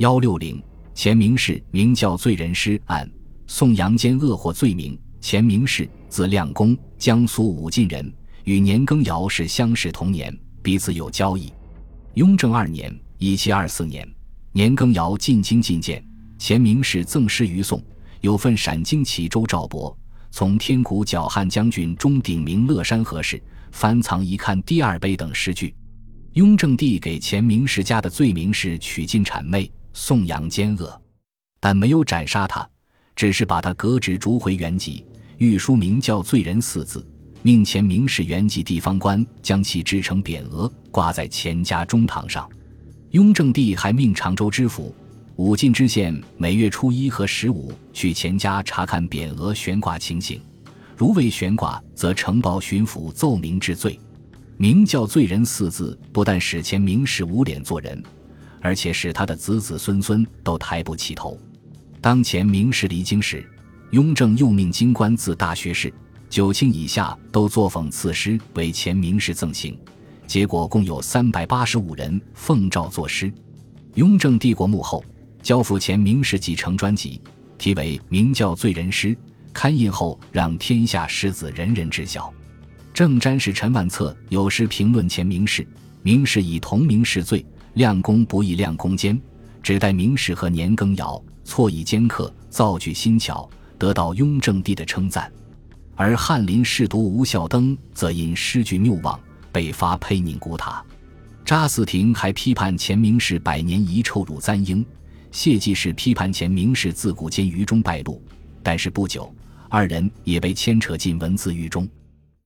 幺六零前明氏名叫罪人师案，宋杨坚恶获罪名。前明氏字亮公，江苏武进人，与年羹尧是相识同年，彼此有交易。雍正二年（一七二四年），年羹尧进京觐见，前明氏赠诗于宋，有份陕京齐州赵伯，从天谷剿汉将军钟鼎明乐山何氏翻藏一看第二碑等诗句。雍正帝给钱明氏家的罪名是取尽谄媚、颂扬奸恶，但没有斩杀他，只是把他革职逐回原籍，御书名叫罪人四字，命前明史原籍地方官将其制成匾额，挂在钱家中堂上。雍正帝还命常州知府、武进知县每月初一和十五去钱家查看匾额悬挂情形，如未悬挂，则呈报巡抚奏明治罪。名叫罪人四字，不但使钱明史无脸做人，而且使他的子子孙孙都抬不起头。当前明氏离京时，雍正又命京官自大学士、九卿以下都作讽刺诗为前明氏赠行，结果共有三百八十五人奉诏作诗。雍正帝国幕后，交付前明氏几成专辑，题为《明教罪人诗》，刊印后让天下士子人人知晓。正詹事陈万策有诗评论前明氏，明氏以同名示罪，亮公不易亮公奸，指代明史和年羹尧错以奸刻，造句新巧，得到雍正帝的称赞。而翰林侍读吴孝登则因诗句谬妄，被罚佩宁古塔。查嗣庭还批判前明氏百年遗臭辱簪缨，谢济世批判前明氏自古奸愚中败露，但是不久，二人也被牵扯进文字狱中。